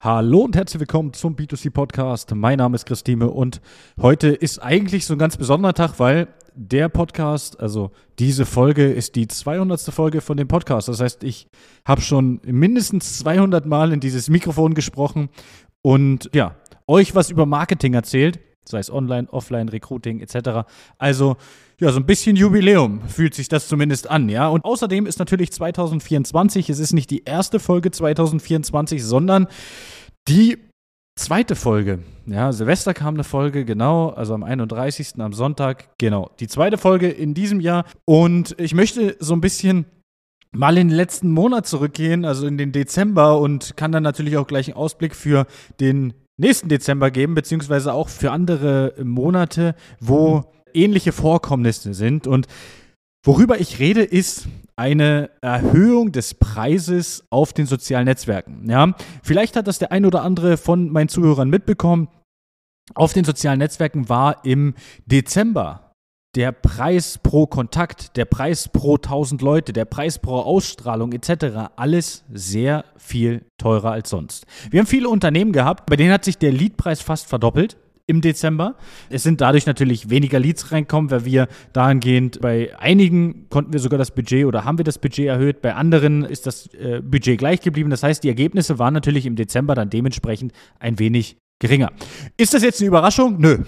Hallo und herzlich willkommen zum B2C Podcast. Mein Name ist Christine und heute ist eigentlich so ein ganz besonderer Tag, weil der Podcast, also diese Folge ist die 200. Folge von dem Podcast. Das heißt, ich habe schon mindestens 200 Mal in dieses Mikrofon gesprochen und ja, euch was über Marketing erzählt, sei es online, offline, Recruiting etc. Also ja, so ein bisschen Jubiläum fühlt sich das zumindest an, ja. Und außerdem ist natürlich 2024, es ist nicht die erste Folge 2024, sondern die zweite Folge. Ja, Silvester kam eine Folge, genau, also am 31. am Sonntag, genau. Die zweite Folge in diesem Jahr. Und ich möchte so ein bisschen mal in den letzten Monat zurückgehen, also in den Dezember und kann dann natürlich auch gleich einen Ausblick für den nächsten Dezember geben, beziehungsweise auch für andere Monate, wo ähnliche Vorkommnisse sind. Und worüber ich rede, ist eine Erhöhung des Preises auf den sozialen Netzwerken. Ja, vielleicht hat das der ein oder andere von meinen Zuhörern mitbekommen. Auf den sozialen Netzwerken war im Dezember der Preis pro Kontakt, der Preis pro 1000 Leute, der Preis pro Ausstrahlung etc. alles sehr viel teurer als sonst. Wir haben viele Unternehmen gehabt, bei denen hat sich der Leadpreis fast verdoppelt im Dezember. Es sind dadurch natürlich weniger Leads reinkommen, weil wir dahingehend bei einigen konnten wir sogar das Budget oder haben wir das Budget erhöht, bei anderen ist das äh, Budget gleich geblieben. Das heißt, die Ergebnisse waren natürlich im Dezember dann dementsprechend ein wenig geringer. Ist das jetzt eine Überraschung? Nö.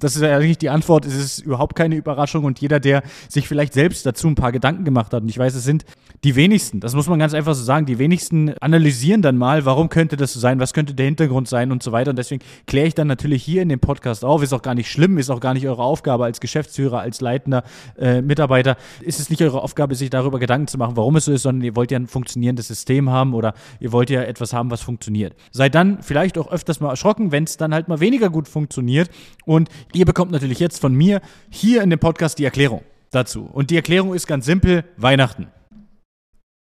Das ist ja eigentlich die Antwort. Es ist überhaupt keine Überraschung und jeder, der sich vielleicht selbst dazu ein paar Gedanken gemacht hat, und ich weiß, es sind die wenigsten, das muss man ganz einfach so sagen, die wenigsten analysieren dann mal, warum könnte das so sein, was könnte der Hintergrund sein und so weiter. Und deswegen kläre ich dann natürlich hier in dem Podcast auf. Ist auch gar nicht schlimm, ist auch gar nicht eure Aufgabe als Geschäftsführer, als leitender äh, Mitarbeiter. Ist es nicht eure Aufgabe, sich darüber Gedanken zu machen, warum es so ist, sondern ihr wollt ja ein funktionierendes System haben oder ihr wollt ja etwas haben, was funktioniert. Seid dann vielleicht auch öfters mal erschrocken, wenn es dann halt mal weniger gut funktioniert und Ihr bekommt natürlich jetzt von mir hier in dem Podcast die Erklärung dazu. Und die Erklärung ist ganz simpel: Weihnachten.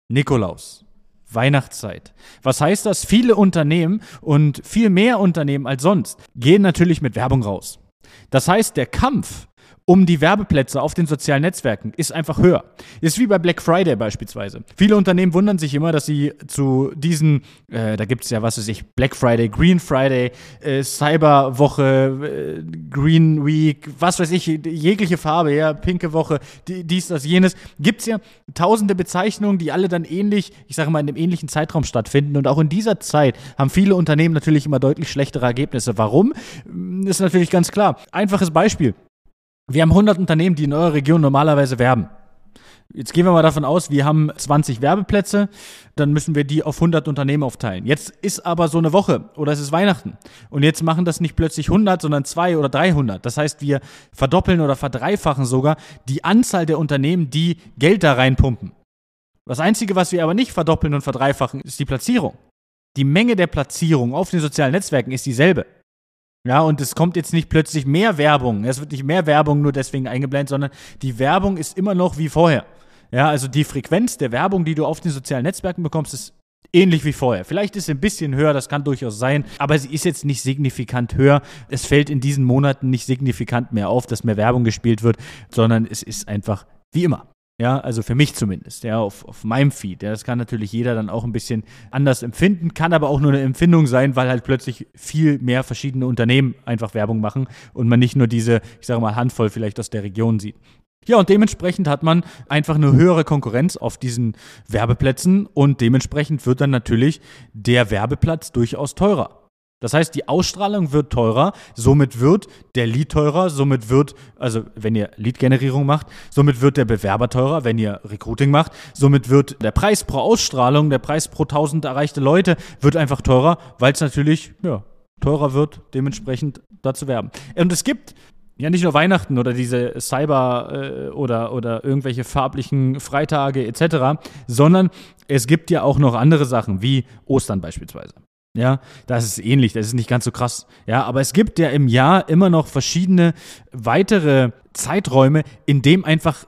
Nikolaus. Weihnachtszeit. Was heißt das? Viele Unternehmen und viel mehr Unternehmen als sonst gehen natürlich mit Werbung raus. Das heißt, der Kampf um die Werbeplätze auf den sozialen Netzwerken ist einfach höher. Ist wie bei Black Friday beispielsweise. Viele Unternehmen wundern sich immer, dass sie zu diesen, äh, da gibt es ja, was weiß ich, Black Friday, Green Friday, äh, Cyberwoche, äh, Green Week, was weiß ich, jegliche Farbe, ja, pinke Woche, die, dies, das, jenes. Gibt es ja tausende Bezeichnungen, die alle dann ähnlich, ich sage mal, in dem ähnlichen Zeitraum stattfinden. Und auch in dieser Zeit haben viele Unternehmen natürlich immer deutlich schlechtere Ergebnisse. Warum? Ist natürlich ganz klar. Einfaches Beispiel. Wir haben 100 Unternehmen, die in eurer Region normalerweise werben. Jetzt gehen wir mal davon aus, wir haben 20 Werbeplätze, dann müssen wir die auf 100 Unternehmen aufteilen. Jetzt ist aber so eine Woche oder es ist Weihnachten und jetzt machen das nicht plötzlich 100, sondern 200 oder 300. Das heißt, wir verdoppeln oder verdreifachen sogar die Anzahl der Unternehmen, die Geld da reinpumpen. Das Einzige, was wir aber nicht verdoppeln und verdreifachen, ist die Platzierung. Die Menge der Platzierung auf den sozialen Netzwerken ist dieselbe. Ja, und es kommt jetzt nicht plötzlich mehr Werbung. Es wird nicht mehr Werbung nur deswegen eingeblendet, sondern die Werbung ist immer noch wie vorher. Ja, also die Frequenz der Werbung, die du auf den sozialen Netzwerken bekommst, ist ähnlich wie vorher. Vielleicht ist sie ein bisschen höher, das kann durchaus sein, aber sie ist jetzt nicht signifikant höher. Es fällt in diesen Monaten nicht signifikant mehr auf, dass mehr Werbung gespielt wird, sondern es ist einfach wie immer. Ja, also für mich zumindest, ja, auf, auf meinem Feed. Ja, das kann natürlich jeder dann auch ein bisschen anders empfinden, kann aber auch nur eine Empfindung sein, weil halt plötzlich viel mehr verschiedene Unternehmen einfach Werbung machen und man nicht nur diese, ich sage mal, Handvoll vielleicht aus der Region sieht. Ja, und dementsprechend hat man einfach eine höhere Konkurrenz auf diesen Werbeplätzen und dementsprechend wird dann natürlich der Werbeplatz durchaus teurer. Das heißt, die Ausstrahlung wird teurer, somit wird der Lead teurer, somit wird, also wenn ihr Lead-Generierung macht, somit wird der Bewerber teurer, wenn ihr Recruiting macht, somit wird der Preis pro Ausstrahlung, der Preis pro 1000 erreichte Leute wird einfach teurer, weil es natürlich, ja, teurer wird, dementsprechend dazu werben. Und es gibt ja nicht nur Weihnachten oder diese Cyber äh, oder, oder irgendwelche farblichen Freitage etc., sondern es gibt ja auch noch andere Sachen, wie Ostern beispielsweise. Ja, das ist ähnlich, das ist nicht ganz so krass. Ja, aber es gibt ja im Jahr immer noch verschiedene weitere Zeiträume, in dem einfach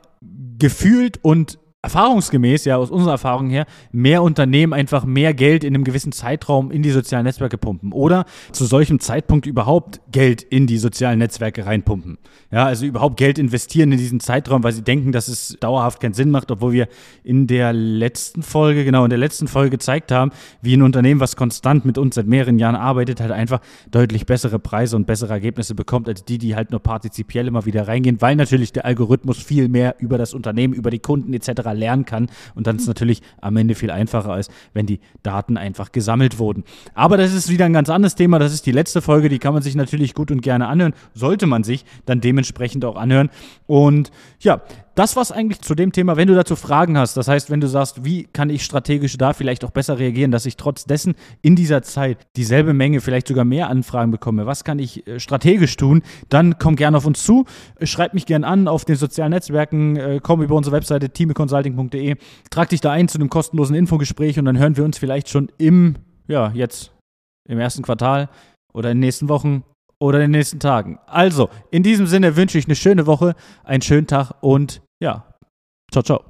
gefühlt und erfahrungsgemäß, ja, aus unserer Erfahrung her, mehr Unternehmen einfach mehr Geld in einem gewissen Zeitraum in die sozialen Netzwerke pumpen oder zu solchem Zeitpunkt überhaupt Geld in die sozialen Netzwerke reinpumpen. Ja, also überhaupt Geld investieren in diesen Zeitraum, weil sie denken, dass es dauerhaft keinen Sinn macht, obwohl wir in der letzten Folge, genau, in der letzten Folge gezeigt haben, wie ein Unternehmen, was konstant mit uns seit mehreren Jahren arbeitet, halt einfach deutlich bessere Preise und bessere Ergebnisse bekommt, als die, die halt nur partizipiell immer wieder reingehen, weil natürlich der Algorithmus viel mehr über das Unternehmen, über die Kunden etc lernen kann und dann ist natürlich am Ende viel einfacher ist, wenn die Daten einfach gesammelt wurden. Aber das ist wieder ein ganz anderes Thema. Das ist die letzte Folge, die kann man sich natürlich gut und gerne anhören. Sollte man sich dann dementsprechend auch anhören. Und ja, das war's eigentlich zu dem Thema. Wenn du dazu Fragen hast, das heißt, wenn du sagst, wie kann ich strategisch da vielleicht auch besser reagieren, dass ich trotz dessen in dieser Zeit dieselbe Menge, vielleicht sogar mehr Anfragen bekomme, was kann ich äh, strategisch tun, dann komm gerne auf uns zu, schreib mich gerne an auf den sozialen Netzwerken, äh, komm über unsere Webseite teameconsulting.de, trag dich da ein zu einem kostenlosen Infogespräch und dann hören wir uns vielleicht schon im, ja, jetzt im ersten Quartal oder in den nächsten Wochen oder in den nächsten Tagen. Also, in diesem Sinne wünsche ich eine schöne Woche, einen schönen Tag und ja, ciao, ciao.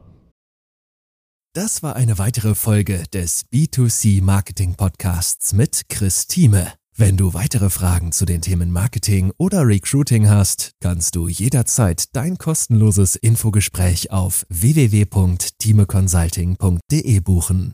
Das war eine weitere Folge des B2C Marketing Podcasts mit Chris Thieme. Wenn du weitere Fragen zu den Themen Marketing oder Recruiting hast, kannst du jederzeit dein kostenloses Infogespräch auf www.timeconsulting.de buchen.